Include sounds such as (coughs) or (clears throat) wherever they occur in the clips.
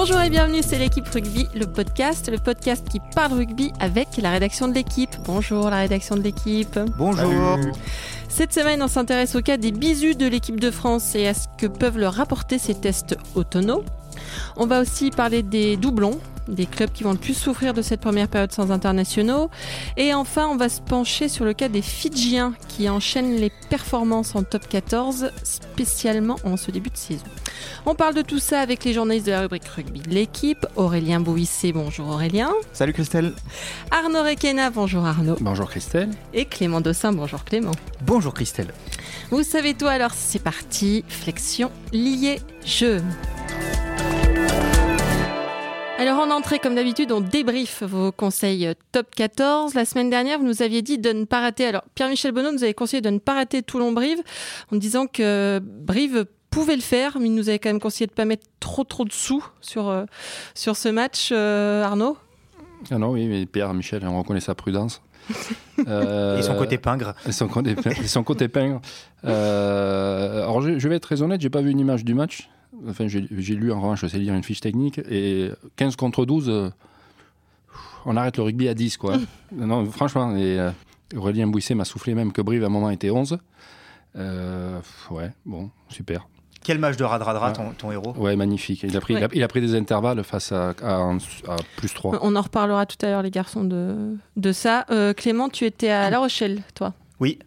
Bonjour et bienvenue, c'est l'équipe rugby, le podcast, le podcast qui parle rugby avec la rédaction de l'équipe. Bonjour la rédaction de l'équipe. Bonjour. Cette semaine, on s'intéresse au cas des bisous de l'équipe de France et à ce que peuvent leur rapporter ces tests autonaux. On va aussi parler des doublons, des clubs qui vont le plus souffrir de cette première période sans internationaux. Et enfin, on va se pencher sur le cas des Fidjiens qui enchaînent les performances en top 14, spécialement en ce début de saison. On parle de tout ça avec les journalistes de la rubrique rugby de l'équipe. Aurélien Bouissé, bonjour Aurélien. Salut Christelle. Arnaud Requena, bonjour Arnaud. Bonjour Christelle. Et Clément Dossin, bonjour Clément. Bonjour Christelle. Vous savez tout, alors c'est parti. Flexion liée jeu. Alors en entrée, comme d'habitude, on débrief vos conseils top 14. La semaine dernière, vous nous aviez dit de ne pas rater. Alors Pierre-Michel Bonneau nous avait conseillé de ne pas rater Toulon-Brive en disant que Brive pouvait le faire, mais il nous avait quand même conseillé de ne pas mettre trop trop de sous sur, euh, sur ce match. Euh, Arnaud? Ah non, oui, mais Pierre-Michel, on reconnaît sa prudence. Euh, (laughs) et son côté pingre. Et son côté, et son côté pingre. Euh, alors je, je vais être très honnête, j'ai pas vu une image du match. Enfin, j'ai lu en revanche, je sais lire une fiche technique. Et 15 contre 12, euh, on arrête le rugby à 10, quoi. (laughs) non, franchement, et, euh, Aurélien Bouisset m'a soufflé même que Brive à un moment était 11. Euh, ouais, bon, super. Quel match de Radradra, ton, ton héros? Ouais, magnifique. Il a pris, il a, il a pris des intervalles face à, à, à plus 3. On en reparlera tout à l'heure, les garçons, de, de ça. Euh, Clément, tu étais à La Rochelle, toi? Oui.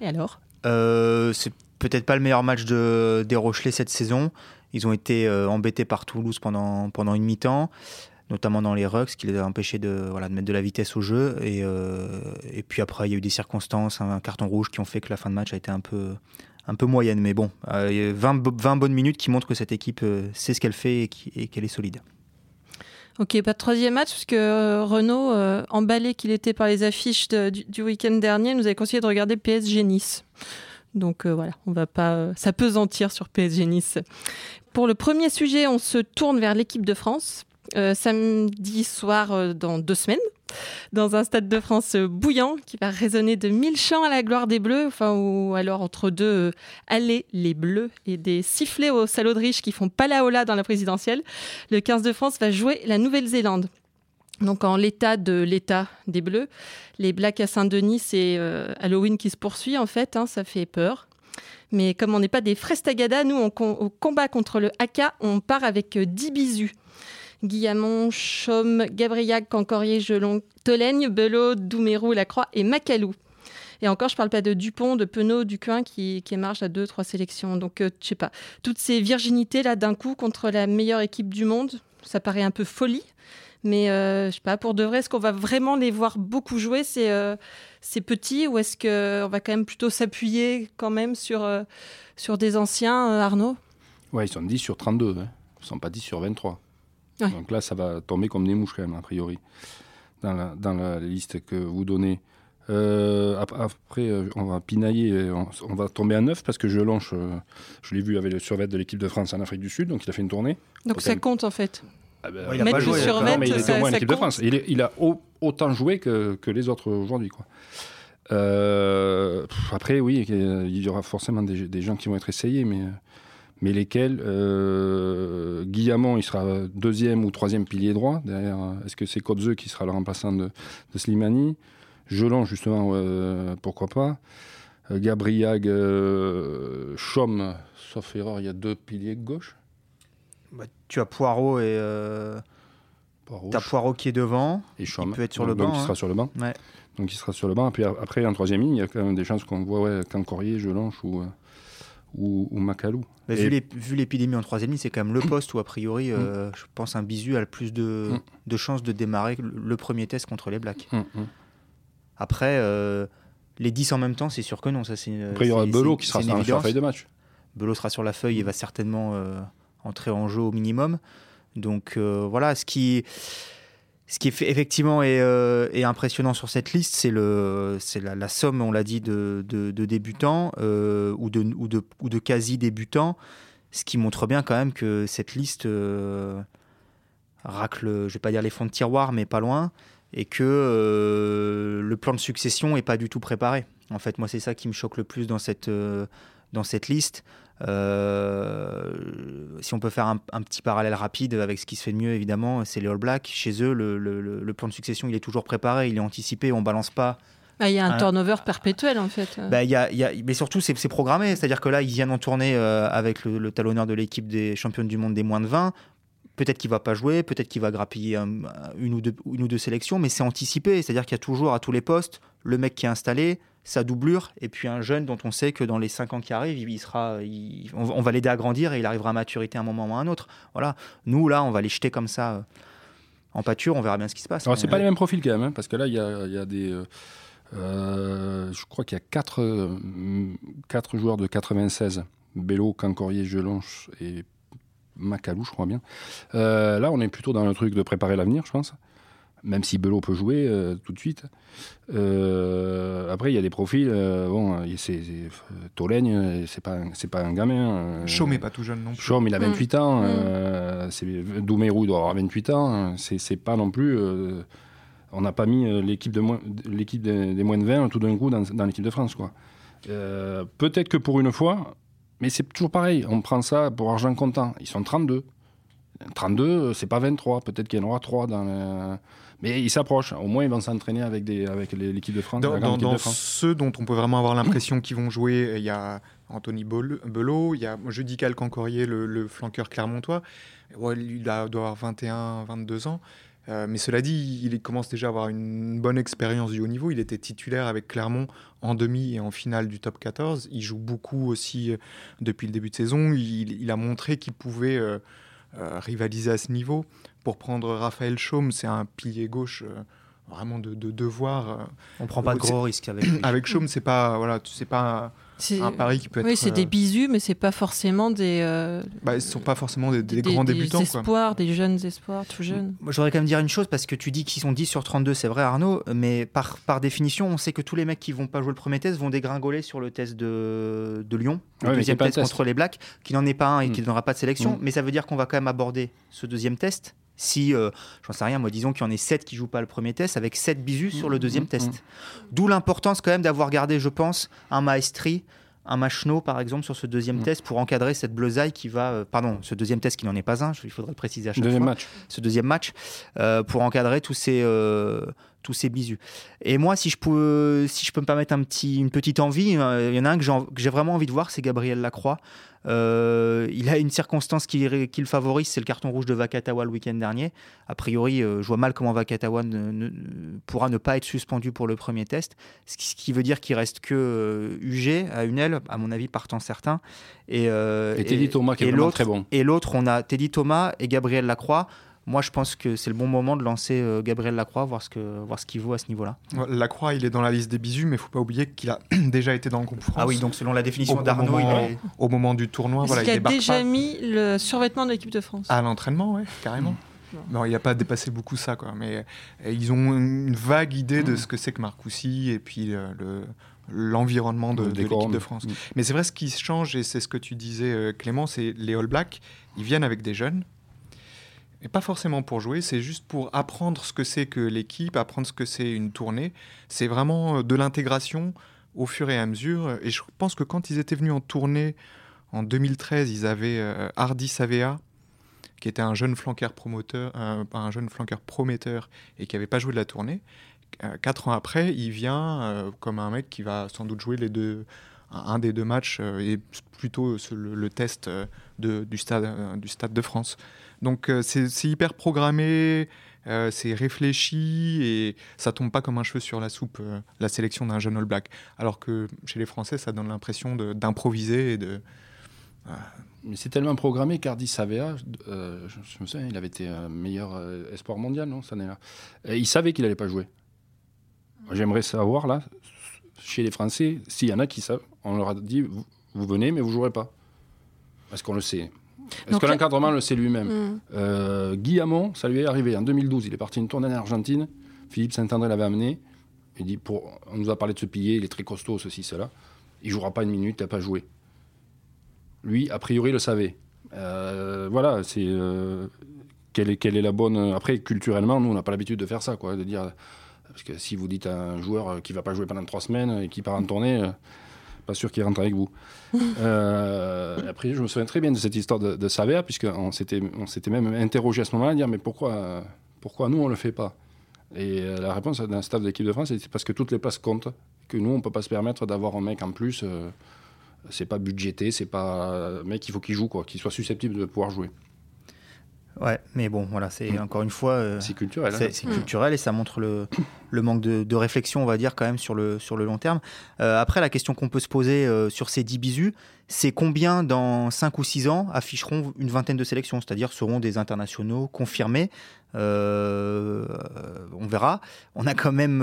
Et alors? Euh, C'est peut-être pas le meilleur match de, des Rochelais cette saison. Ils ont été euh, embêtés par Toulouse pendant, pendant une mi-temps, notamment dans les rucks, ce qui les a empêchés de, voilà, de mettre de la vitesse au jeu. Et, euh, puis après, il y a eu des circonstances, un carton rouge qui ont fait que la fin de match a été un peu, un peu moyenne. Mais bon, euh, il y a 20, bo- 20 bonnes minutes qui montrent que cette équipe euh, sait ce qu'elle fait et qu'elle est solide. Ok, pas de troisième match, parce que Renaud, euh, emballé qu'il était par les affiches du, du week-end dernier, nous avait conseillé de regarder PSG Nice. Donc euh, voilà, on va pas euh, s'apesantir sur PSG Nice. Pour le premier sujet, on se tourne vers l'équipe de France. Euh, samedi soir, euh, dans deux semaines, dans un stade de France bouillant qui va résonner de mille chants à la gloire des Bleus, enfin, ou alors entre deux Allez les Bleus et des sifflets au salaud de riche qui font palaola dans la présidentielle le 15 de France va jouer la Nouvelle-Zélande. Donc en l'état de l'état des Bleus, les Blacks à Saint-Denis, c'est euh, Halloween qui se poursuit en fait, hein, ça fait peur. Mais comme on n'est pas des Frestagada, nous, au combat contre le Haka, on part avec euh, 10 bisous. Guillamon, Chaume, Gabriac, Cancorier, Gelon, Tolègne, Belot, Doumerou, Lacroix et Macalou. Et encore, je parle pas de Dupont, de Penaud, Duquin qui, qui à deux, trois sélections. Donc, euh, je sais pas. Toutes ces virginités là d'un coup contre la meilleure équipe du monde, ça paraît un peu folie. Mais euh, je sais pas, pour de vrai, est-ce qu'on va vraiment les voir beaucoup jouer ces, euh, ces petits ou est-ce qu'on va quand même plutôt s'appuyer quand même sur, euh, sur des anciens, euh, Arnaud? Ouais, ils sont 10 sur 32. Hein. Ils sont pas 10 sur 23. Ouais. Donc là, ça va tomber comme des mouches quand même, a priori, dans la, dans la liste que vous donnez. Euh, ap- après, euh, on va pinailler, euh, on, on va tomber à 9 parce que je euh, je l'ai vu avec le survêt de l'équipe de France en Afrique du Sud, donc il a fait une tournée. Donc ça compte en fait. Ah ben, Ouais, il a pas joué, survêt, non, mais il était ça- au moins en de. France. Il, est- il a au- autant joué que, que les autres aujourd'hui. Quoi. Euh, après, oui, il y aura forcément des, des gens qui vont être essayés, mais, mais lesquels euh, Guillamon, il sera deuxième ou troisième pilier droit. Derrière, est-ce que c'est Kotzeux qui sera le remplaçant de, de Slimani? Gelon, justement, euh, pourquoi pas Euh, Gabriag, euh, Chaume, sauf erreur, il y a deux piliers gauche. Bah, tu as Poirot et euh, Poirot, t'as Poirot qui est devant. et Chaume. peut être sur donc, le banc, donc il hein. sera sur le banc. Ouais. Donc il sera sur le banc. Puis après, en troisième ligne, il y a quand même des chances qu'on voit ouais, Cancorier, Gelanche ou, euh, ou, ou Macalou. Et- vu l'ép- vu l'épidémie en troisième ligne, c'est quand même le poste où, a priori, euh, je pense un bisu a le plus de, Mm. de chances de démarrer le, premier test contre les Blacks. Hum. Après, euh, les 10 en même temps, c'est sûr que non. Ça, c'est Après, il y aura Belot qui sera sur la feuille de match. Belot sera sur la feuille et va certainement euh, entrer en jeu au minimum. Donc euh, voilà, ce qui, ce qui est effectivement est, euh, est impressionnant sur cette liste, c'est la, la somme, on l'a dit, de, débutants euh, ou, de, ou, de, ou de quasi débutants, ce qui montre bien quand même que cette liste racle, je vais pas dire les fonds de tiroir, mais pas loin, et que le plan de succession est pas du tout préparé. En fait, moi, c'est ça qui me choque le plus dans cette, dans cette liste. Euh, si on peut faire un, petit parallèle rapide avec ce qui se fait de mieux, évidemment, c'est les All Blacks. Chez eux, le, plan de succession, il est toujours préparé, il est anticipé, on balance pas. Ah, il y a un, turnover perpétuel en fait. Bah, y a, y a, mais surtout, c'est programmé. C'est-à-dire que là, ils viennent en tournée euh, avec le, talonneur de l'équipe des championnes du monde des moins de 20. Peut-être qu'il va pas jouer, peut-être qu'il va grappiller une, ou deux, une ou deux sélections, mais c'est anticipé. C'est-à-dire qu'il y a toujours à tous les postes le mec qui est installé, sa doublure, et puis un jeune dont on sait que dans les 5 ans qui arrivent, il sera, on, va l'aider à grandir et il arrivera à maturité à un moment ou à un autre. Voilà. Nous, là, on va les jeter comme ça euh, en pâture, on verra bien ce qui se passe. Alors, c'est pas les mêmes profils quand même, hein, parce que là, il y a, des. Euh, euh, je crois qu'il y a 4, quatre joueurs de 96 Bello, Cancorier, Gelonche et Macalou, je crois bien. là, on est plutôt dans le truc de préparer l'avenir, je pense même si Belot peut jouer euh, tout de suite. Euh, après, il y a des profils. Euh, bon, c'est Tolègne, c'est pas c'est pas un gamin. Chaume n'est pas tout jeune non plus. Chaume, il a 28 mm. ans. Mm. c'est Doumerou doit avoir 28 ans. C'est pas non plus. on n'a pas mis l'équipe de l'équipe des, moins de 20 tout d'un coup dans, dans l'équipe de France, quoi. Peut-être que pour une fois, mais c'est toujours pareil. On prend ça pour argent comptant. Ils sont 32. 32, c'est pas 23. Peut-être qu'il y en aura 3 dans le mais ils s'approchent. Au moins, ils vont s'entraîner avec, des, avec l'équipe de France. Dans, ceux dont on peut vraiment avoir l'impression qu'ils vont jouer, il y a Anthony Belot, il y a Judical Cancorier, le, le flanqueur clermontois. il a, doit avoir 21, 22 ans. Euh, mais cela dit, il commence déjà à avoir une bonne expérience du haut niveau. Il était titulaire avec Clermont en demi et en finale du top 14. Il joue beaucoup aussi euh, depuis le début de saison. Il, a montré qu'il pouvait euh, rivaliser à ce niveau pour prendre Raphaël Chaume, c'est un pilier gauche euh, vraiment de, devoir. Euh, On prend pas de gros risques avec lui. avec Chaume, c'est pas voilà, c'est pas un pari qui peut être. Oui, c'est des euh, bisous, mais c'est pas forcément des. Euh... Bah, ils sont pas forcément des, grands débutants. Des espoirs, des jeunes espoirs, tout jeunes. Moi, j'aurais quand même dire une chose parce que tu dis qu'ils sont 10 sur 32, c'est vrai, Arnaud, mais par, par définition, on sait que tous les mecs qui vont pas jouer le premier test vont dégringoler sur le test de, de Lyon, le deuxième test, contre les Blacks, qui n'en est pas un et qui ne mm. donnera pas de sélection. Mm. Mais ça veut dire qu'on va quand même aborder ce deuxième test si, euh, j'en sais rien, moi disons qu'il y en ait 7 qui jouent pas le premier test, avec 7 bisus sur le mmh, deuxième mmh, test. Mmh. D'où l'importance quand même d'avoir gardé, je pense, un maestri, un machno par exemple sur ce deuxième test pour encadrer cette bleusaille qui va, euh, pardon, ce deuxième test qui n'en est pas un, il faudrait le préciser à chaque deuxième fois, match. ce deuxième match, euh, pour encadrer tous ces tous ces bisus. Et moi, si je peux, si je peux me permettre un petit, une petite envie, il y en a un que j'ai vraiment envie de voir, c'est Gabriel Lacroix. Euh, il a une circonstance qui, le favorise, c'est le carton rouge de Vakatawa le week-end dernier. A priori, euh, je vois mal comment Vakatawa ne, pourra ne pas être suspendu pour le premier test, ce qui, veut dire qu'il reste que UG euh, à une aile, à mon avis, partant certain. Et, et Teddy Thomas qui est vraiment très bon. Et l'autre, on a Teddy Thomas et Gabriel Lacroix moi, je pense que c'est le bon moment de lancer euh, Gabriel Lacroix, voir ce que voir ce qu'il vaut à ce niveau-là. Lacroix, il est dans la liste des bisous, mais il faut pas oublier qu'il a (clears throat) déjà été dans le groupe France. Ah oui, donc selon la définition d'Arnaud, il au moment du tournoi, voilà, il, a déjà mis le survêtement de l'équipe de France? À l'entraînement, oui, carrément. Non. il n'a pas dépassé beaucoup ça, quoi. Mais ils ont une vague idée de mm. ce que c'est que Marcoussis et puis euh, le, l'environnement de, l'équipe de France. Mm. Mais c'est vrai, ce qui change, et c'est ce que tu disais, euh, Clément, c'est les All Blacks, ils viennent avec des jeunes, et pas forcément pour jouer, c'est juste pour apprendre ce que c'est que l'équipe, apprendre ce que c'est une tournée. C'est vraiment euh, de l'intégration au fur et à mesure. Et je pense que quand ils étaient venus en tournée en 2013, ils avaient euh, Hardy Savea, qui était un jeune flanqueur promoteur, un, jeune flanqueur prometteur et qui n'avait pas joué de la tournée. Euh, quatre ans après, il vient comme un mec qui va sans doute jouer les deux, un des deux matchs et plutôt le, test du Stade de France. Donc euh, c'est hyper programmé, euh, c'est réfléchi et ça tombe pas comme un cheveu sur la soupe, euh, la sélection d'un jeune All Black. Alors que chez les Français, ça donne l'impression d'improviser et de. Mais c'est tellement programmé qu'Ardi Savea, je, me souviens, il avait été meilleur espoir mondial, non, cette année-là. Il savait qu'il n'allait pas jouer. J'aimerais savoir, là, chez les Français, s'il y en a qui savent, on leur a dit vous, vous venez, mais vous jouerez pas. Parce qu'on le sait. Est-ce que l'encadrement le sait lui-même mm. euh, Guy Hamon, ça lui est arrivé en 2012. Il est parti une tournée en Argentine. Philippe Saint-André l'avait amené. Il dit pour, On nous a parlé de ce pilier, il est très costaud, ceci, cela. Il jouera pas une minute, il n'a pas joué. Lui, a priori, le savait. Euh, voilà, c'est. Euh, quelle, est, quelle est la bonne. Après, culturellement, nous, on n'a pas l'habitude de faire ça, quoi. De dire. Parce que si vous dites à un joueur qui va pas jouer pendant trois semaines et qui part en tournée pas sûr qu'il rentre avec vous. (laughs) euh, après, je me souviens très bien de cette histoire de, de Savea, puisqu'on s'était, on s'était même interrogé à ce moment-là, dire mais pourquoi, pourquoi nous on le fait pas? Et euh, la réponse d'un staff de l'équipe de France, c'était parce que toutes les places comptent, que nous on peut pas se permettre d'avoir un mec en plus. Euh, c'est pas budgété, c'est pas un mec, il faut qu'il joue quoi, qu'il soit susceptible de pouvoir jouer. Ouais, mais bon, voilà, c'est mm. encore une fois. Euh, c'est culturel. Hein. C'est culturel et ça montre le, le manque de, de, réflexion, on va dire, quand même, sur le, sur le long terme. Euh, après, la question qu'on peut se poser euh, sur ces 10 bisous, c'est combien dans 5 ou 6 ans afficheront une vingtaine de sélections, c'est-à-dire seront des internationaux confirmés? On verra. On a quand même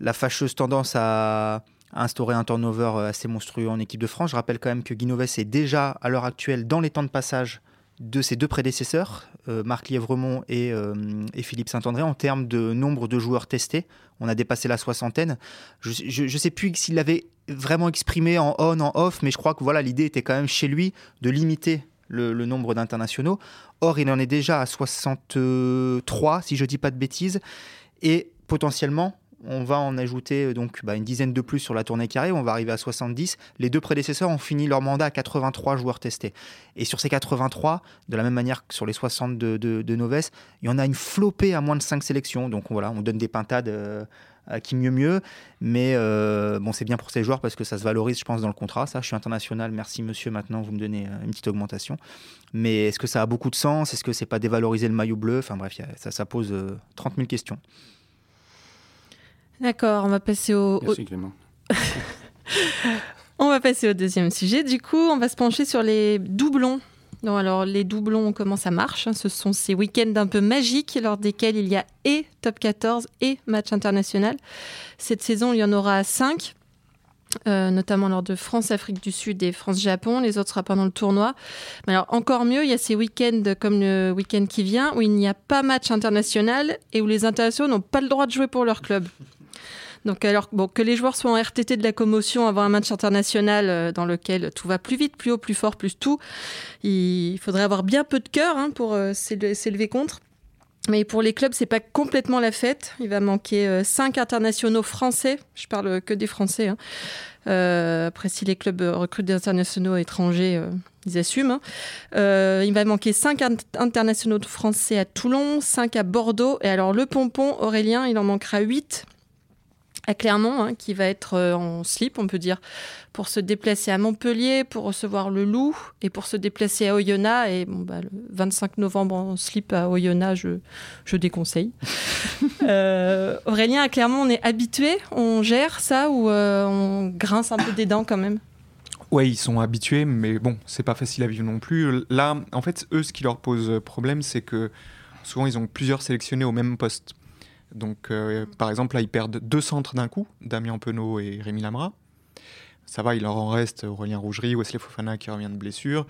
la fâcheuse tendance à instaurer un turnover assez monstrueux en équipe de France. Je rappelle quand même que Guinoves est déjà, à l'heure actuelle, dans les temps de passage de ses deux prédécesseurs, euh, Marc Lièvremont euh, et, Philippe Saint-André, en termes de nombre de joueurs testés. On a dépassé la soixantaine. Je ne sais plus s'il l'avait vraiment exprimé en on, en off, mais je crois que voilà, l'idée était quand même chez lui de limiter le, le nombre d'internationaux. Or, il en est déjà à 63, si je ne dis pas de bêtises. Et potentiellement, on va en ajouter euh, donc bah, une dizaine de plus sur la tournée carrée, on va arriver à 70. Les deux prédécesseurs ont fini leur mandat à 83 joueurs testés. Et sur ces 83, de la même manière que sur les 60 de, de, Noves, il y en a une flopée à moins de 5 sélections. Donc voilà, on donne des pintades euh, à qui mieux mieux. Mais euh, bon, c'est bien pour ces joueurs parce que ça se valorise, je pense, dans le contrat. Ça, je suis international, merci monsieur, maintenant vous me donnez une petite augmentation. Mais est-ce que ça a beaucoup de sens? Est-ce que c'est pas dévaloriser le maillot bleu? Enfin bref, ça, ça pose 30 000 questions. D'accord, on va passer au. Merci Clément. (laughs) on va passer au deuxième sujet. Du coup, on va se pencher sur les doublons. Non, alors les doublons, comment ça marche hein? Ce sont ces week-ends un peu magiques lors desquels il y a et top 14 et match international. Cette saison, il y en aura 5. Euh, notamment lors de France-Afrique du Sud et France-Japon. Les autres sera pendant le tournoi. Mais alors encore mieux, il y a ces week-ends comme le week-end qui vient où il n'y a pas match international et où les internationaux n'ont pas le droit de jouer pour leur club. Donc, alors bon, que les joueurs soient en RTT de la commotion avant un match international euh, dans lequel tout va plus vite, plus haut, plus fort, plus tout, il faudrait avoir bien peu de cœur hein, pour euh, s'élever contre. Mais pour les clubs, c'est pas complètement la fête. Il va manquer euh, cinq internationaux français. Je parle que des Français. Hein. après, si les clubs recrutent des internationaux étrangers, ils assument. Hein. il va manquer cinq internationaux français à Toulon, cinq à Bordeaux. Et alors, le pompon, Aurélien, il en manquera huit à Clermont, hein, qui va être euh, en slip, on peut dire, pour se déplacer à Montpellier, pour recevoir le Loup et pour se déplacer à Oyonnax. Et bon, bah, le 25 novembre en slip à Oyonnax, je, je déconseille. (laughs) euh, Aurélien, à Clermont, on est habitué, on gère ça ou euh, on grince un peu des dents quand même? Ouais, ils sont habitués, mais bon, c'est pas facile à vivre non plus. Là, en fait, eux, ce qui leur pose problème, c'est que souvent, ils ont plusieurs sélectionnés au même poste. Donc, euh, par exemple, là, ils perdent deux centres d'un coup, Damien Penaud et Rémi Lamra. Ça va, il leur en reste Aurélien Rougerie, Wesley Fofana qui revient de blessure.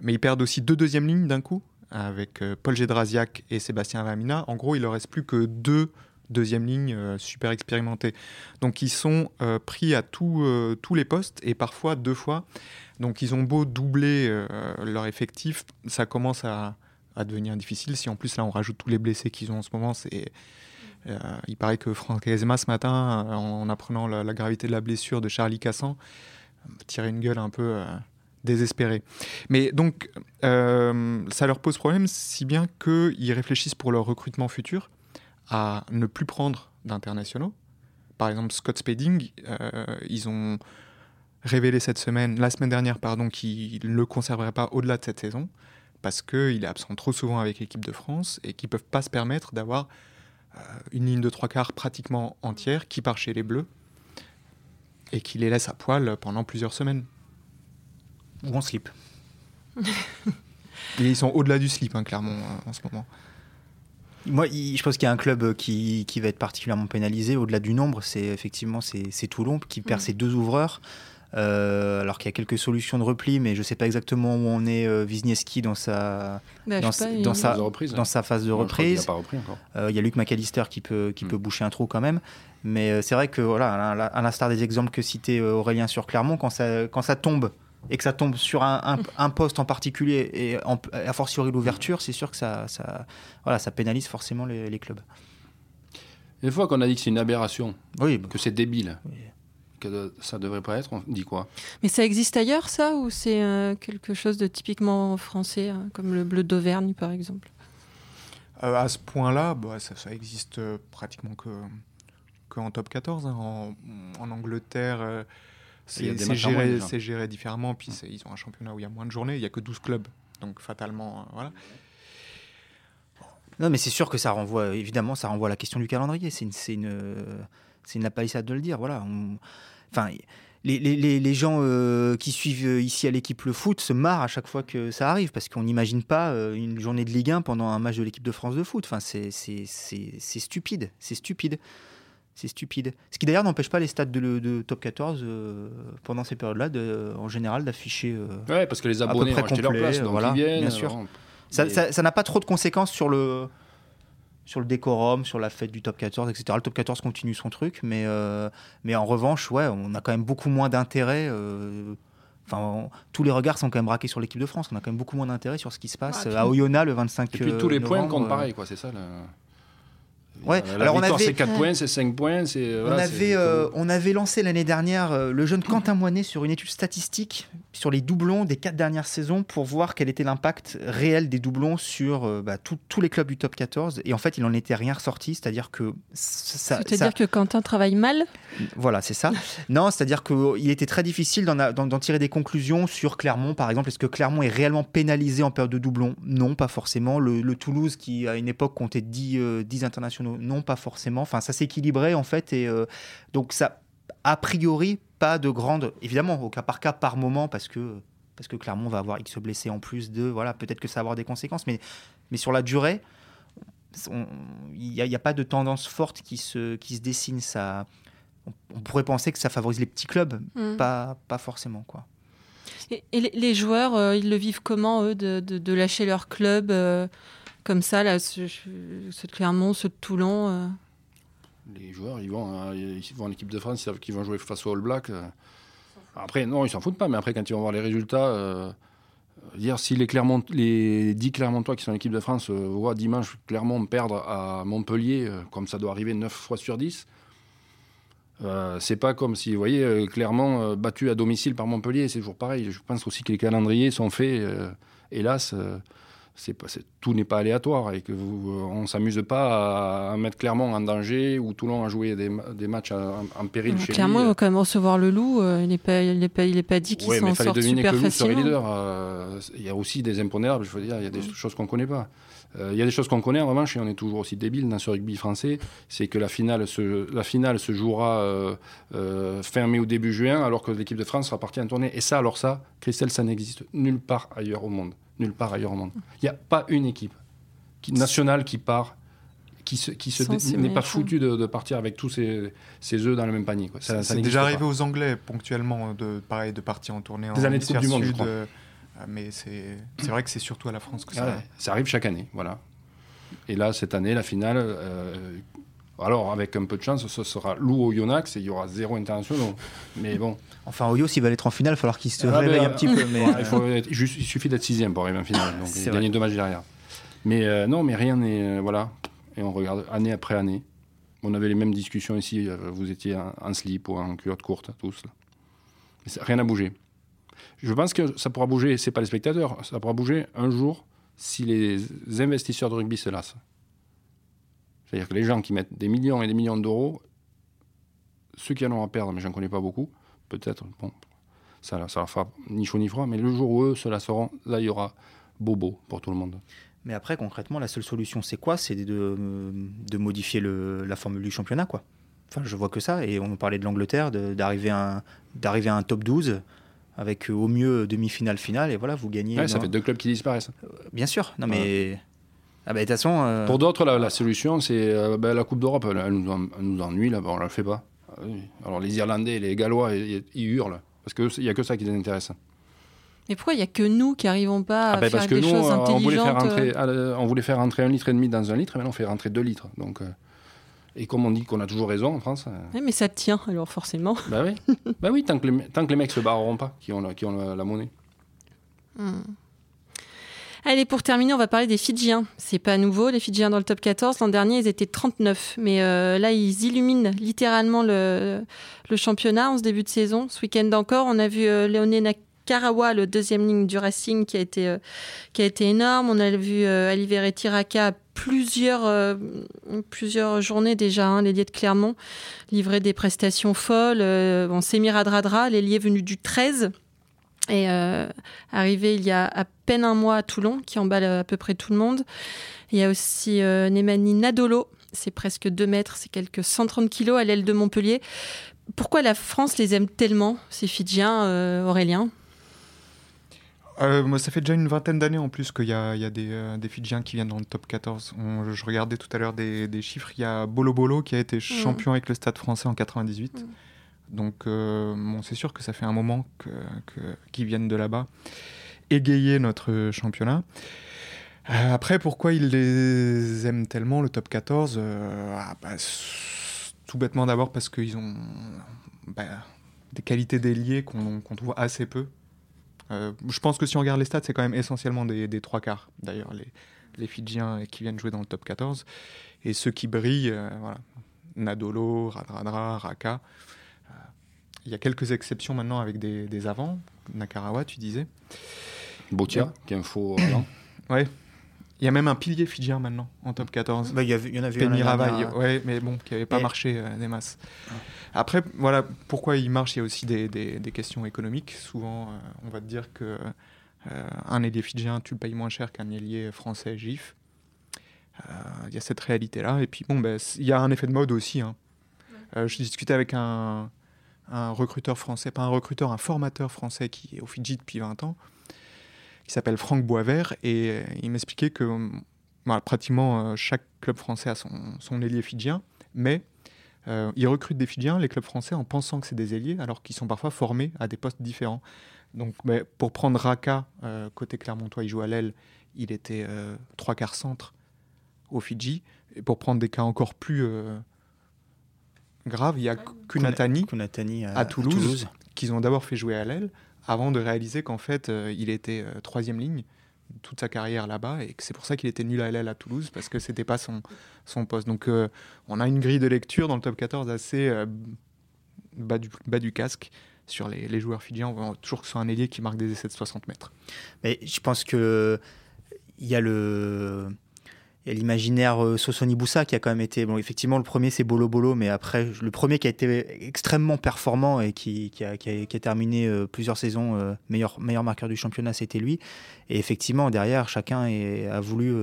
Mais ils perdent aussi deux deuxièmes lignes d'un coup, avec euh, Paul Gédrasiak et Sébastien Ramina. En gros, il leur reste plus que deux deuxièmes lignes euh, super expérimentés. Donc, ils sont pris à tous les postes et parfois deux fois. Donc, ils ont beau doubler leur effectif, ça commence à devenir difficile. Si en plus, là, on rajoute tous les blessés qu'ils ont en ce moment, c'est euh, il paraît que Franck Ezema ce matin, euh, en, apprenant la, gravité de la blessure de Charlie Cassan, tirait une gueule un peu euh, désespérée. Mais donc, ça leur pose problème, si bien qu'ils réfléchissent pour leur recrutement futur à ne plus prendre d'internationaux. Par exemple, Scott Spedding, ils ont révélé cette semaine, la semaine dernière, pardon, qu'ils ne le conserveraient pas au-delà de cette saison parce qu'il est absent trop souvent avec l'équipe de France et qu'ils ne peuvent pas se permettre d'avoir euh, une ligne de trois quarts pratiquement entière qui part chez les Bleus et qui les laisse à poil pendant plusieurs semaines. Ou en slip. et ils sont au-delà du slip, hein, clairement, euh, en ce moment. Moi, je pense qu'il y a un club qui, qui, va être particulièrement pénalisé au-delà du nombre. C'est effectivement c'est Toulon qui perd mm. ses deux ouvreurs. Euh, alors qu'il y a quelques solutions de repli, mais je ne sais pas exactement où on est euh, Wisniewski dans sa, bah, dans, sa, dans, sa, dans sa phase de reprise. Euh, il y a Luc McAllister qui peut, qui peut boucher un trou quand même. Mais c'est vrai que, voilà, à l'instar des exemples que citait Aurélien sur Clermont, quand ça, quand ça tombe et que ça tombe sur un, un, (laughs) poste en particulier et en, a fortiori l'ouverture, c'est sûr que ça, ça, voilà, ça pénalise forcément les, clubs. Une fois qu'on a dit que c'est une aberration, oui, bah. que c'est débile, que ça devrait pas être, on dit quoi? Mais ça existe ailleurs, ça, ou c'est euh, quelque chose de typiquement français, hein, comme le bleu d'Auvergne, par exemple? Euh, À ce point-là, bah, ça, ça, existe euh, pratiquement que, que en top 14. Hein. En, en, Angleterre, c'est géré, géré, différemment. Puis ils ont un championnat où il y a moins de journées, il n'y a que 12 clubs. Donc fatalement, voilà. Non, mais c'est sûr que ça renvoie, évidemment, ça renvoie à la question du calendrier. C'est une, une, c'est une palissade de le dire. Voilà. Enfin, les, les, les, gens euh, qui suivent euh, ici à l'équipe le foot se marrent à chaque fois que ça arrive parce qu'on n'imagine pas euh, une journée de Ligue 1 pendant un match de l'équipe de France de foot. Enfin, c'est stupide. C'est stupide. C'est stupide. Ce qui d'ailleurs n'empêche pas les stades de, de top 14 pendant ces périodes-là, en général, d'afficher. ouais, parce que les abonnés ont acheté leur place, donc voilà, viennent, bien sûr. Ça n'a pas trop de conséquences sur le, sur le décorum, sur la fête du top 14, etc. Le top 14 continue son truc, mais, euh, mais en revanche, ouais, on a quand même beaucoup moins d'intérêt. Euh, enfin, tous les regards sont quand même braqués sur l'équipe de France. On a quand même beaucoup moins d'intérêt sur ce qui se passe à Oyonnax le 25 Et puis tous les points comptent pareil, quoi, c'est ça. Ouais. La Alors on avait c'est 4 points, c'est 5 points, c'est on avait euh, on avait lancé l'année dernière euh, le jeune Quentin Moinet sur une étude statistique sur les doublons des 4 dernières saisons pour voir quel était l'impact réel des doublons sur euh, bah, tous les clubs du top 14 et en fait il en était rien ressorti, c'est-à-dire que ça C'est-à-dire que Quentin travaille mal Voilà, c'est ça. (laughs) non, c'est-à-dire qu'il était très difficile d'en tirer des conclusions sur Clermont par exemple, est-ce que Clermont est réellement pénalisé en période de doublons? Non, pas forcément. Le, le, Toulouse qui à une époque comptait 10 10 internationaux non, pas forcément. Enfin, ça s'équilibrait en fait, et euh, donc ça, a priori, pas de grande, évidemment, au cas par cas, par moment, parce que parce que Clermont va avoir X blessés en plus de, voilà, peut-être que ça va avoir des conséquences, mais mais sur la durée, il n'y a, a, pas de tendance forte qui se qui se dessine. Ça, on, pourrait penser que ça favorise les petits clubs, mmh. pas pas forcément quoi. Et, les joueurs, euh, ils le vivent comment, eux, de, de, lâcher leur club euh, comme ça, là, ce, de Clermont, ce de Toulon euh. Les joueurs, ils vont, hein, ils vont en équipe de France, ils savent qu'ils vont jouer face aux All Blacks. Euh. Après, non, ils s'en foutent pas, mais après, quand ils vont voir les résultats, euh, dire si les, Clermont, les 10 Clermontois qui sont en équipe de France voient dimanche Clermont perdre à Montpellier, comme ça doit arriver 9 fois sur 10, c'est pas comme si, vous voyez, Clermont battu à domicile par Montpellier, c'est toujours pareil. Je pense aussi que les calendriers sont faits, hélas c'est tout n'est pas aléatoire et que vous, euh, on s'amuse pas à, mettre Clermont en danger ou Toulon à jouer des, des matchs en, péril chez Clermont, il va quand même recevoir le loup. Euh, il n'est pas, il pas, il est pas dit qu'il s'en sort super que facilement. leader. Euh, il y a aussi des impondérables. Je veux dire, il y a des choses qu'on connaît pas. il y a des choses qu'on connaît en revanche et on est toujours aussi débile dans ce rugby français, c'est que la finale se, la finale se jouera fin mai ou début juin alors que l'équipe de France sera partie en tournée. Et ça, alors ça, Christelle, ça n'existe nulle part ailleurs au monde nulle part ailleurs au monde. Il n'y a pas une équipe nationale qui part, qui, se, qui se n'est pas foutue de, partir avec tous ses, ses œufs dans le même panier. C'est déjà arrivé aux Anglais ponctuellement de, pareil, de partir en tournée Des en années de du Monde, je crois. Euh, mais c'est vrai que c'est surtout à la France que ça. ça arrive chaque année, voilà. Et là, cette année, la finale, euh, alors avec un peu de chance, ce sera Lou au Yonax et il y aura zéro international. Mais bon. Enfin, Oyo, s'il va être en finale, il va falloir qu'il se ah, réveille un petit peu. Mais... il, suffit d'être sixième pour arriver en finale. Donc, il gagner deux matchs derrière. Mais euh, non, mais rien n'est. Euh, voilà. Et on regarde année après année. On avait les mêmes discussions ici. Euh, vous étiez en, slip ou en culotte courte, tous. Mais rien n'a bougé. Je pense que ça pourra bouger, c'est pas les spectateurs, ça pourra bouger un jour si les investisseurs de rugby se lassent. C'est-à-dire que les gens qui mettent des millions et des millions d'euros, ceux qui en ont à perdre, mais j'en connais pas beaucoup, peut-être, bon, ça, ça leur fera ni chaud ni froid, mais le jour où eux se seront, là, il y aura bobo pour tout le monde. Mais après, concrètement, la seule solution, c'est quoi? C'est de, de, modifier le, la formule du championnat, quoi. Enfin, je vois que ça. Et on parlait de l'Angleterre, d'arriver à, à, un top 12 avec au mieux demi-finale finale, et voilà, vous gagnez. Ouais, ça fait deux clubs qui disparaissent. Euh, bien sûr, non mais. Ah bah, de toute façon. Euh, pour d'autres, la, solution, c'est euh, bah, la Coupe d'Europe. Elle, nous, ennuie, là, on ne la fait pas. Ah Alors les Irlandais, les Gallois, ils, hurlent parce qu'il n'y a que ça qui les intéresse. Mais pourquoi il n'y a que nous qui n'arrivons pas à ah ben, faire des choses intelligentes on voulait, faire rentrer, euh on voulait faire rentrer un litre et demi dans un litre, et maintenant on fait rentrer deux litres. Donc, euh, et comme on dit qu'on a toujours raison en France. Euh, mais ça tient alors forcément. Bah oui, bah oui tant, que les, tant que les mecs se barreront pas, qui ont la, qui ont la, monnaie. Hmm. Allez, pour terminer, on va parler des Fidjiens. C'est pas nouveau, les Fidjiens dans le top 14. L'an dernier, ils étaient 39. Mais euh, là, ils illuminent littéralement le, championnat en ce début de saison. Ce week-end encore, on a vu euh, Léoné Nakarawa, le deuxième ligne du Racing, qui a été, euh, qui a été énorme. On a vu euh, Alivere Tiraka plusieurs, plusieurs journées déjà, hein, l'ailier de Clermont, livrer des prestations folles. bon, Semir Adradra, l'ailier venu du 13 est euh, arrivé il y a à peine un mois à Toulon, qui emballe à peu près tout le monde. Il y a aussi euh, Nemani Nadolo, c'est presque 2 mètres, c'est quelques 130 kilos à l'aile de Montpellier. Pourquoi la France les aime tellement, ces Fidjiens, euh, Aurélien? Moi, ça fait déjà une vingtaine d'années en plus qu'il y a, il y a des, des, Fidjiens qui viennent dans le top 14. je regardais tout à l'heure des, des, chiffres. Il y a Bolo Bolo qui a été mmh. champion avec le Stade français en 98. Donc, euh, c'est sûr que ça fait un moment qu'ils viennent de là-bas égayer notre championnat. Euh, après, pourquoi ils les aiment tellement, le top 14 euh, ah, bah, Tout bêtement d'abord parce qu'ils ont bah, des qualités d'ailier qu'on trouve assez peu. je pense que si on regarde les stats, c'est quand même essentiellement des, trois quarts, d'ailleurs, les, les Fidjiens qui viennent jouer dans le top 14. Et ceux qui brillent, Nadolo, Radradra, Raka. Il y a quelques exceptions maintenant avec des, des avants. Nakarawa, tu disais. Botia, qui est un faux (coughs) ouais. Il y a même un pilier fidjien maintenant en top 14. Bah, il, y avait, il y en avait un. ouais, mais bon, qui n'avait pas marché euh, des masses. Après, voilà, pourquoi il marche, il y a aussi des, des, questions économiques. Souvent, euh, on va te dire que euh, un ailier fidjien, tu le payes moins cher qu'un ailier français GIF. Il y a cette réalité-là. Et puis, bon, ben, il y a un effet de mode aussi. Hein. je discutais avec un, un recruteur français, pas un recruteur, un formateur français qui est au Fidji depuis 20 ans, qui s'appelle Franck Boisvert, et euh, il m'expliquait que bah, pratiquement euh, chaque club français a son, son ailier fidjien, mais euh, il recrute des Fidjiens, les clubs français, en pensant que c'est des ailiers, alors qu'ils sont parfois formés à des postes différents. Donc, pour prendre Raka, côté Clermontois, il joue à l'aile, il était trois quarts centre au Fidji. Et pour prendre des cas encore plus grave, il y a Kunatani, à, Toulouse, qu'ils ont d'abord fait jouer à l'aile, avant de réaliser qu'en fait, euh, il était euh, troisième ligne toute sa carrière là-bas et que c'est pour ça qu'il était nul à l'aile à Toulouse parce que c'était pas son, son poste. Donc euh, on a une grille de lecture dans le top 14 assez bas, du, bas du casque sur les, les joueurs fidjiens. On voit toujours que c'est un ailier qui marque des essais de 60 mètres. Mais je pense que il y a le il y a l'imaginaire euh, Sosoni Boussa qui a quand même été. Bon, effectivement, le premier c'est Bolo Bolo, mais après, le premier qui a été extrêmement performant et qui, a, terminé euh, plusieurs saisons euh, meilleur, meilleur marqueur du championnat, c'était lui. Et effectivement, derrière, chacun a voulu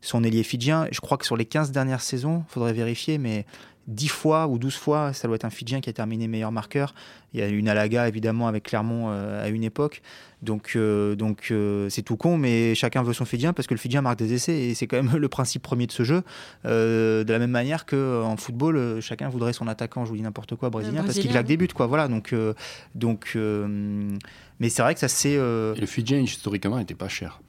son ailier fidjien. Je crois que sur les 15 dernières saisons, il faudrait vérifier, mais 10 fois ou 12 fois, ça doit être un Fidjien qui a terminé meilleur marqueur. Il y a une Alaga évidemment avec Clermont euh, à une époque. Donc euh, donc euh, c'est tout con, mais chacun veut son Fidjien parce que le Fidjien marque des essais et c'est quand même (laughs) le principe premier de ce jeu. de la même manière qu'en football, chacun voudrait son attaquant, je vous dis n'importe quoi, brésilien, parce qu'il claque des buts. Quoi. Voilà, donc, donc, mais c'est vrai que ça c'est... Le Fidjien historiquement n'était pas cher.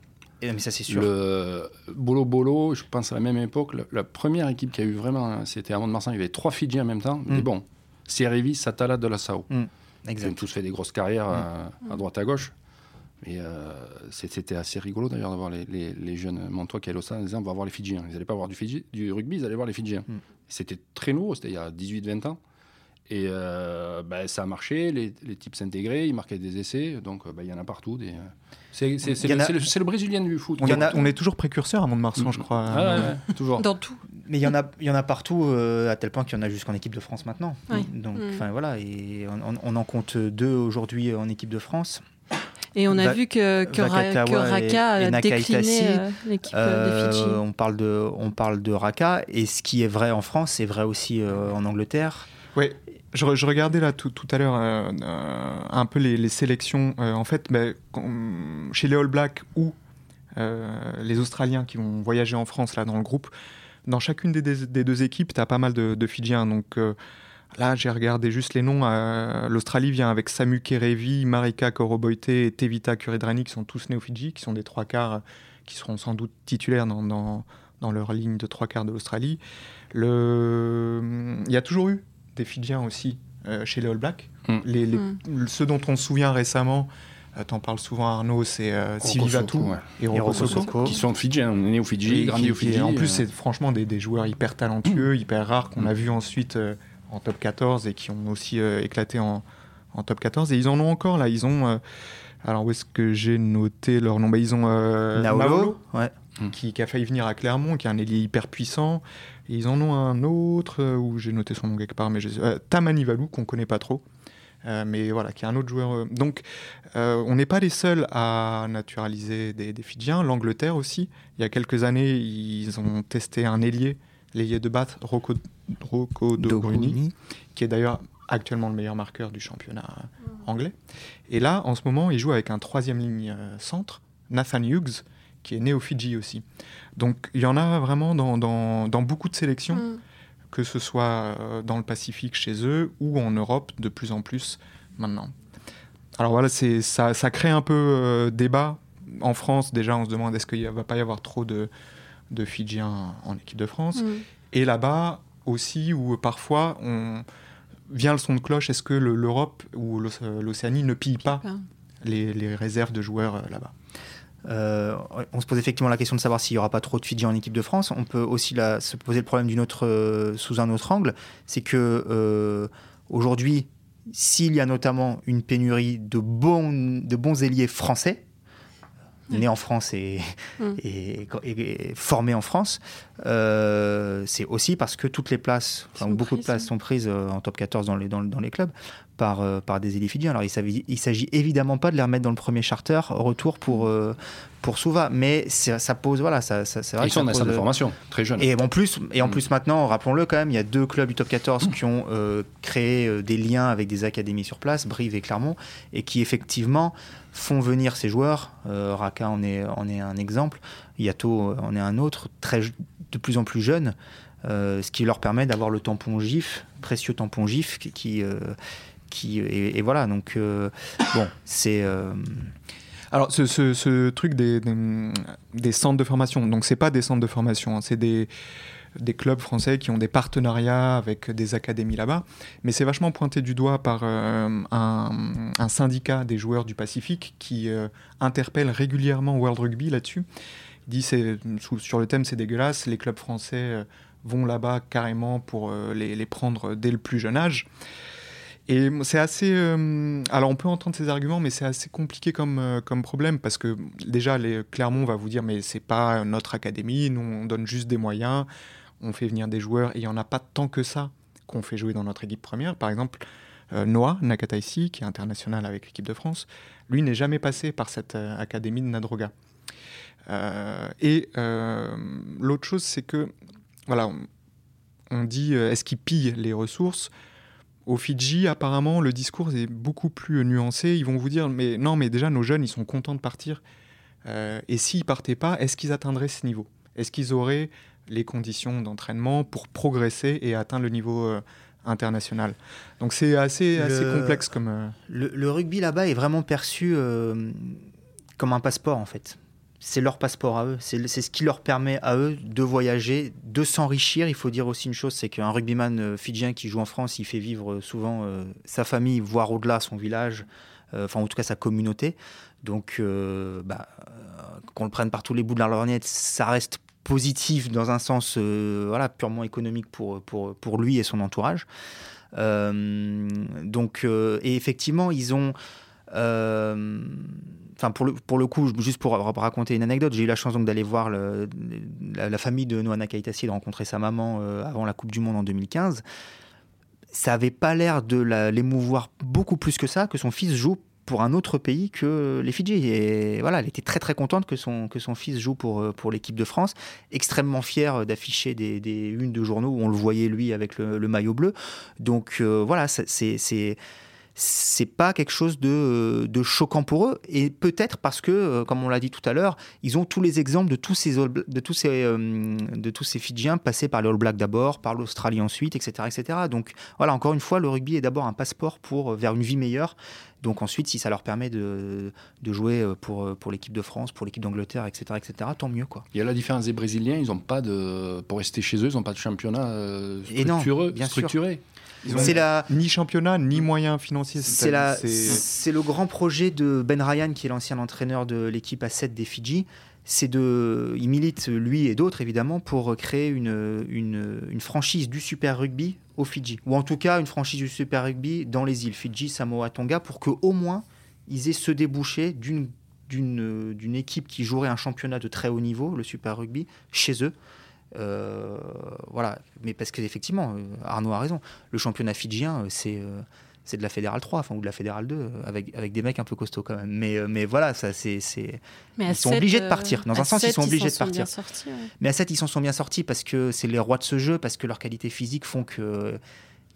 Eh, mais ça, c'est sûr. Le Bolo Bolo, je pense à la même époque, la, première équipe qui a eu vraiment, c'était avant de Marseille, il y avait trois Fidjiens en même temps. Mais mm. bon, Sierevi, Satala, de la Sao. Mm. Ils ont tous fait des grosses carrières mm. à, droite à gauche. Mais euh, c'était assez rigolo d'ailleurs d'avoir les, les, jeunes Montois qui allaient au stade en disant on va voir les Fidjiens. Ils n'allaient pas voir du, Fidji, du rugby, ils allaient voir les Fidjiens. C'était très nouveau, c'était il y a 18-20 ans. Et euh, ben, ça a marché, les, les types s'intégraient, ils marquaient des essais, donc ben, il y en a partout. Des, c'est le, le, brésilien du foot. On, a, on est toujours précurseur à Mont-de-Marsan, je crois. Ah, toujours. Dans tout. Mais il y en a, il y en a partout, euh, à tel point qu'il y en a jusqu'en équipe de France maintenant. Donc, mm. enfin voilà, et on, en compte deux aujourd'hui en équipe de France. Et on a vu que, que, Raka a décliné euh, l'équipe de Fidji. On parle de, on parle de Raka, et ce qui est vrai en France est vrai aussi en Angleterre. Oui, je, regardais là tout, tout à l'heure euh, euh, un peu les, sélections. Euh, en fait, bah, chez les All Blacks ou les Australiens qui vont voyager en France là dans le groupe, dans chacune des, deux équipes, tu as pas mal de, Fidjiens. Donc là, j'ai regardé juste les noms. L'Australie vient avec Samu Kerevi, Marika Koroboite et Tevita Kuridrani qui sont tous nés au Fidji, qui sont des trois quarts qui seront sans doute titulaires dans, dans, dans leur ligne de trois quarts de l'Australie. Il y a toujours eu des Fidjiens aussi euh, chez les All Blacks. Mm. Les, mm. Ceux dont on se souvient récemment, T'en parles souvent Arnaud, c'est euh, Sivivatu et Roko Qui sont Fidji, on est né au Fidji, grandi au Fidji. en plus, c'est franchement des, joueurs hyper talentueux, hyper rares qu'on a vu ensuite en top 14 et qui ont aussi éclaté en, en, top 14. Et ils en ont encore là. Ils ont. alors, où est-ce que j'ai noté leur nom? Bah, Ils ont. Naolo, ouais. Qui, a failli venir à Clermont, qui est un ailier hyper puissant. ils en ont un autre où j'ai noté son nom quelque part, mais je... Tamani Valou, qu'on connaît pas trop. Euh, mais voilà, qui est un autre joueur. Euh, donc, euh, on n'est pas les seuls à naturaliser des, des Fidjiens. L'Angleterre aussi. Il y a quelques années, ils ont testé un ailier, l'ailier de Bath, Rocco, Rocco Bruni, qui est d'ailleurs actuellement le meilleur marqueur du championnat anglais. Et là, en ce moment, il joue avec un troisième ligne centre, Nathan Hughes, qui est né au Fidji aussi. Donc, il y en a vraiment dans, dans, dans beaucoup de sélections. Mm que ce soit euh, dans le Pacifique chez eux ou en Europe de plus en plus maintenant. Alors voilà, ça, ça crée un peu euh, débat. En France, déjà, on se demande est-ce qu'il ne va pas y avoir trop de, de Fidjiens en équipe de France. Mm. Et là-bas aussi, où parfois on vient le son de cloche, est-ce que l'Europe ou l'Océanie ne pille pas les, les réserves de joueurs euh, là-bas? Euh, on se pose effectivement la question de savoir s'il n'y aura pas trop de Fidji en équipe de France. On peut aussi se poser le problème autre, euh, sous un autre angle, c'est que euh, aujourd'hui, s'il y a notamment une pénurie de bons, de bons ailiers français, mm. nés en France et, (laughs) mm. formés en France, c'est aussi parce que toutes les places, beaucoup de places sont prises en top 14 dans les, dans les clubs par, euh, par des élites fidjiens. Alors, il ne s'agit évidemment pas de les remettre dans le premier charter retour pour, euh, pour Souva, mais ça pose. Voilà, ça, ça, Ils sont dans de formation, très jeunes. Et en plus, et en mm. plus maintenant, rappelons-le quand même, il y a deux clubs du top 14 qui ont euh, créé des liens avec des académies sur place, Brive et Clermont, et qui effectivement font venir ces joueurs. Raka en est, en est un exemple, Yato en est un autre, très, de plus en plus jeunes. ce qui leur permet d'avoir le tampon GIF, précieux tampon GIF, qui, qui, et, voilà, donc euh, bon, c'est. Euh, Alors, ce, truc des, centres de formation, donc c'est pas des centres de formation, hein, c'est des, clubs français qui ont des partenariats avec des académies là-bas, mais c'est vachement pointé du doigt par euh, un, syndicat des joueurs du Pacifique qui interpelle régulièrement World Rugby là-dessus. Il dit c'est, sur le thème c'est dégueulasse, les clubs français vont là-bas carrément pour les, prendre dès le plus jeune âge. Et c'est assez. Euh, alors, on peut entendre ces arguments, mais c'est assez compliqué comme, euh, comme problème parce que déjà, les, Clermont va vous dire mais c'est pas notre académie, nous on donne juste des moyens, on fait venir des joueurs et il n'y en a pas tant que ça qu'on fait jouer dans notre équipe première. Par exemple, euh, Noah Nakataisi, qui est international avec l'équipe de France, lui n'est jamais passé par cette académie de Nadroga. et l'autre chose, c'est que, voilà, on, on dit est-ce qu'ils pillent les ressources? Au Fidji, apparemment, le discours est beaucoup plus nuancé. Ils vont vous dire, mais non, mais déjà, nos jeunes, ils sont contents de partir. Euh, et s'ils partaient pas, est-ce qu'ils atteindraient ce niveau? Est-ce qu'ils auraient les conditions d'entraînement pour progresser et atteindre le niveau euh, international? Donc c'est assez, assez complexe comme... Euh, le, rugby là-bas est vraiment perçu comme un passeport, en fait c'est leur passeport à eux. C'est ce qui leur permet à eux de voyager, de s'enrichir. Il faut dire aussi une chose, c'est qu'un rugbyman euh, fidjien qui joue en France, il fait vivre euh, souvent euh, sa famille, voire au-delà son village, enfin en tout cas sa communauté. Donc, bah, qu'on le prenne par tous les bouts de la lorgnette, ça reste positif dans un sens voilà, purement économique pour, pour, pour lui et son entourage. donc, et effectivement, ils ont enfin pour le, pour le coup, juste pour raconter une anecdote, j'ai eu la chance donc d'aller voir la, famille de Noah Nakaitasi, de rencontrer sa maman euh, avant la Coupe du Monde en 2015. Ça avait pas l'air de l'émouvoir beaucoup plus que ça, que son fils joue pour un autre pays que les Fidji. Et voilà, elle était très très contente que son, que son fils joue pour, pour l'équipe de France, extrêmement fière d'afficher des, des, unes de journaux où on le voyait lui avec le, maillot bleu. Donc euh, voilà, c'est c'est pas quelque chose de, choquant pour eux. Et peut-être parce que, euh, comme on l'a dit tout à l'heure, ils ont tous les exemples de tous ces, de tous ces, euh, de tous ces Fidjiens passés par les All Blacks d'abord, par l'Australie ensuite, etc., etc. Donc voilà, encore une fois, le rugby est d'abord un passeport pour, euh, vers une vie meilleure Donc ensuite, si ça leur permet de, de jouer pour, pour l'équipe de France, pour l'équipe d'Angleterre, etc., etc., tant mieux. Quoi. Il y a la différence des Brésiliens, ils n'ont pas de, pour rester chez eux, ils n'ont pas de championnat structureux, bien structuré. C'est la... Ni championnat, ni moyens financiers. C'est la... le grand projet de Ben Ryan, qui est l'ancien entraîneur de l'équipe A7 des Fidji c'est de, il milite lui et d'autres évidemment pour créer une, une, franchise du Super Rugby au Fidji, ou en tout cas une franchise du Super Rugby dans les îles Fidji, Samoa, Tonga, pour que au moins ils aient ce débouché d'une d'une équipe qui jouerait un championnat de très haut niveau, le Super Rugby, chez eux. Euh, voilà, mais parce qu'effectivement, Arnaud a raison, le championnat fidjien, c'est euh, c'est de la Fédérale 3 enfin, ou de la Fédérale 2 avec, avec des mecs un peu costauds quand même. Mais, euh, mais voilà, ça, c'est, ils sont obligés de partir. Dans un sens, ils sont obligés de partir. Mais à 7, ils s'en sont bien sortis parce que c'est les rois de ce jeu, parce que leur qualité physique font que.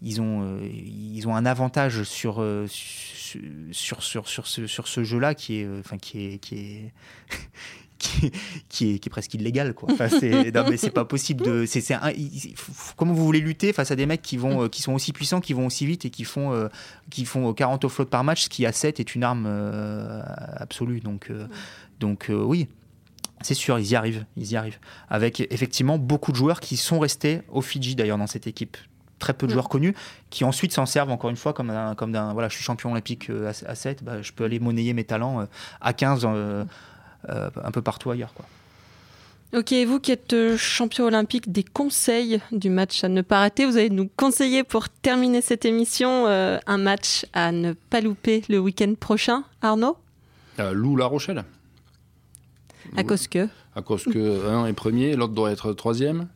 Ils ont, euh, ils ont un avantage sur, euh, sur, sur, sur, ce, sur ce jeu-là qui est, enfin, qui est, qui est, qui est, qui est, presque illégal quoi. Enfin, c'est, (laughs) non mais c'est pas possible de comment vous voulez lutter face à des mecs qui vont euh, qui sont aussi puissants, qui vont aussi vite et qui font euh, qui font 40 offloads par match, ce qui à 7 est une arme euh, absolue. Donc donc oui. C'est sûr, ils y arrivent, ils y arrivent. Avec effectivement beaucoup de joueurs qui sont restés au Fidji d'ailleurs dans cette équipe très peu de joueurs connus qui ensuite s'en servent encore une fois comme d'un comme d'un voilà je suis champion olympique à, 7 bah, je peux aller monnayer mes talents à 15 euh, un peu partout ailleurs. Quoi. Ok, vous qui êtes euh, champion olympique, des conseils du match à ne pas rater. Vous allez nous conseiller pour terminer cette émission euh, un match à ne pas louper le week-end prochain, Arnaud? Lou La Rochelle. À cause que? À cause que (laughs) un est premier, l'autre doit être troisième.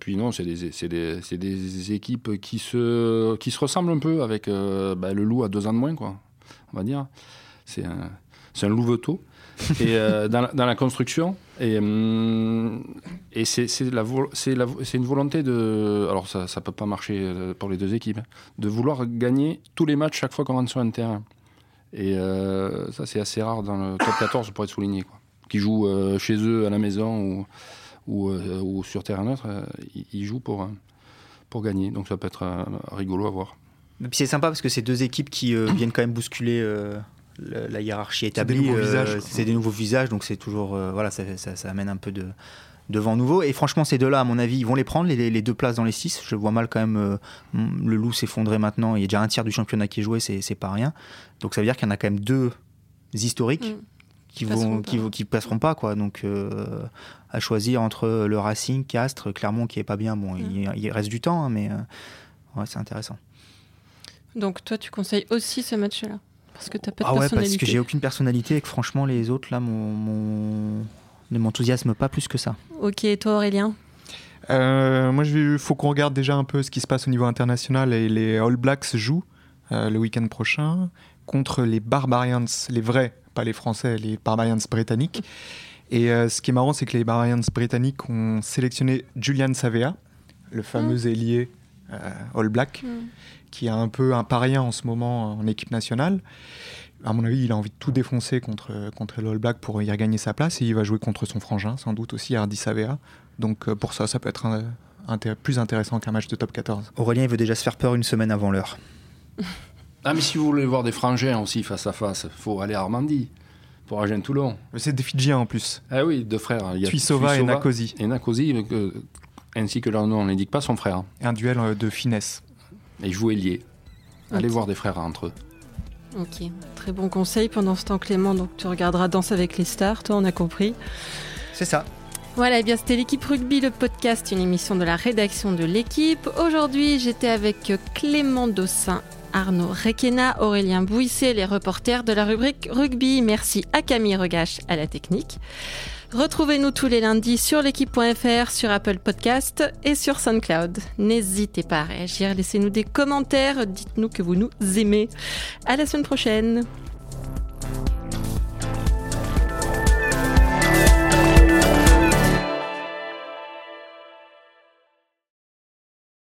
puis non, c'est des, des, des, équipes qui se, qui se ressemblent un peu avec bah, le loup à deux ans de moins, quoi, on va dire. C'est un, un louveteau et euh, (laughs) dans, la, construction. Et, hum, et c'est la, une volonté de. Alors, ça ne peut pas marcher euh, pour les deux équipes, hein, de vouloir gagner tous les matchs chaque fois qu'on rentre sur un terrain. Et euh, ça, c'est assez rare dans le top 14 pour être souligné. Quoi. Qui jouent chez eux, à la maison ou, ou, sur terrain neutre, ils, jouent pour, pour gagner. Donc, ça peut être rigolo à voir. c'est sympa parce que c'est deux équipes qui viennent quand même bousculer la hiérarchie établie. Euh, c'est des, nouveaux visages, donc c'est toujours euh, voilà, ça, amène un peu de, vent nouveau. Et franchement, ces deux-là, à mon avis, ils vont les prendre, les, deux places dans les six. Je vois mal quand même euh, le loup s'effondrer maintenant. Il y a déjà un tiers du championnat qui est joué, c'est pas rien. Donc ça veut dire qu'il y en a quand même deux historiques. Mm. Qui, vont, qui, qui, passeront pas quoi donc à choisir entre le Racing Castres Clermont qui est pas bien bon il, mm. reste du temps hein, mais ouais, c'est intéressant donc toi tu conseilles aussi ce match là parce que t'as pas de ah ouais, parce que j'ai aucune personnalité et que franchement, les autres, là, mon, ne m'enthousiasment pas plus que ça. Ok, et toi, Aurélien? Euh, Moi, il faut qu'on regarde déjà un peu ce qui se passe au niveau international. Et les All Blacks jouent euh, le week-end prochain contre les Barbarians, les vrais, pas les Français, les Barbarians britanniques. Et euh, ce qui est marrant, c'est que les Barbarians britanniques ont sélectionné Julian Savea, le fameux mmh. ailier All Black. Mmh qui a un peu un paria en ce moment en équipe nationale. À mon avis, il a envie de tout défoncer contre, contre l'All Black pour y regagner sa place et il va jouer contre son frangin, sans doute aussi Hardy Savea. Donc euh, pour ça, ça peut être plus intéressant qu'un match de top 14. Aurélien, il veut déjà se faire peur une semaine avant l'heure. (laughs) ah, mais si vous voulez voir des frangins aussi face à face, il faut aller à Armandie pour Agen Toulon. C'est des Fidjiens en plus. Ah oui, deux frères. Il y a Tuisova et Nakosi. Et Nakosi, euh, ainsi que leur nom n'indique pas, son frère. Un duel euh, de finesse. Et jouer lié. Allez voir des frères entre eux. Ok, très bon conseil. Pendant ce temps, Clément, donc tu regarderas Danse avec les stars, toi, on a compris. C'est ça. Voilà, et eh bien c'était l'équipe rugby, le podcast, une émission de la rédaction de l'équipe. Aujourd'hui, j'étais avec Clément Dossin, Arnaud Requena, Aurélien Bouisset, les reporters de la rubrique rugby. Merci à Camille Regache à la technique. Retrouvez-nous tous les lundis sur l'équipe.fr, sur Apple Podcast et sur SoundCloud. N'hésitez pas à réagir, laissez-nous des commentaires, dites-nous que vous nous aimez. À la semaine prochaine.